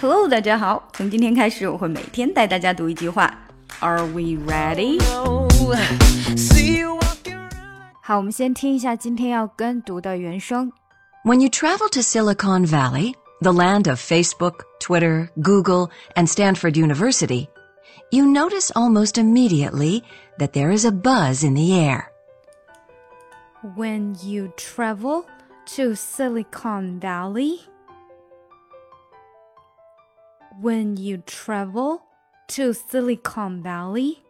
Hello，大家好。从今天开始，我会每天带大家读一句话。Are we ready？好，我们先听一下今天要跟读的原声。When you travel to Silicon Valley, the land of Facebook, Twitter, Google, and Stanford University, you notice almost immediately that there is a buzz in the air. When you travel to Silicon Valley, when you travel to Silicon Valley,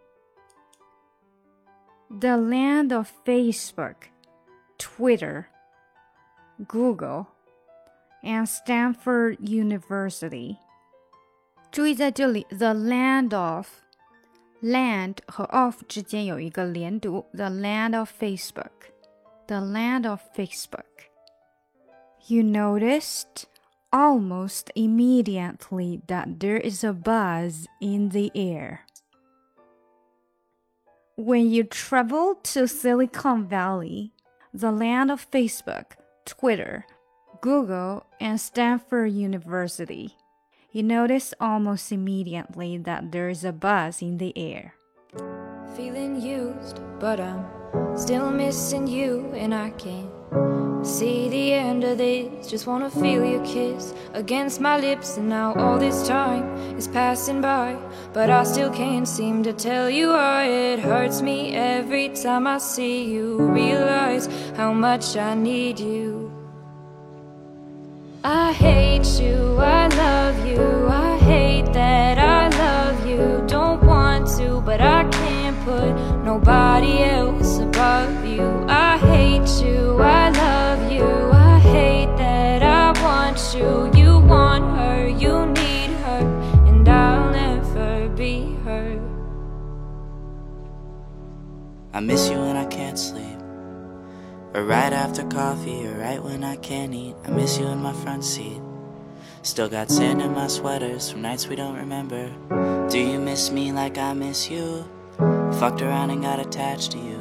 the land of Facebook, Twitter, Google, and Stanford University. 注意在这里，the land of land 和 of 之间有一个连读，the land of Facebook，the land of Facebook。You noticed almost immediately that there is a buzz in the air. When you travel to Silicon Valley, the land of Facebook, Twitter, Google, and Stanford University, you notice almost immediately that there is a buzz in the air. Feeling used, but I'm still missing you, and I can't See the end of this, just wanna feel your kiss against my lips. And now all this time is passing by, but I still can't seem to tell you why it hurts me every time I see you. Realize how much I need you. I hate you, I love you, I hate that I miss you when I can't sleep. Or right after coffee, or right when I can't eat. I miss you in my front seat. Still got sand in my sweaters from nights we don't remember. Do you miss me like I miss you? Fucked around and got attached to you.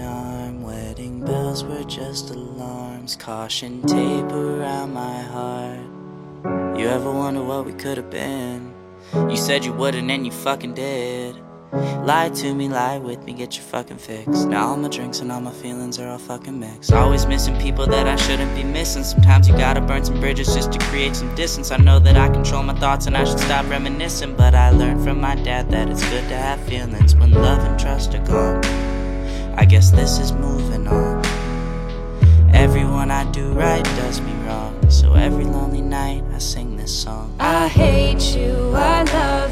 bells were just alarms, caution tape around my heart. You ever wonder what we could have been? You said you wouldn't, and you fucking did. Lie to me, lie with me, get your fucking fix. Now all my drinks and all my feelings are all fucking mixed. Always missing people that I shouldn't be missing. Sometimes you gotta burn some bridges just to create some distance. I know that I control my thoughts and I should stop reminiscing. But I learned from my dad that it's good to have feelings when love and trust are gone. I guess this is moving on. I do right does me wrong. So every lonely night I sing this song. I hate you, I love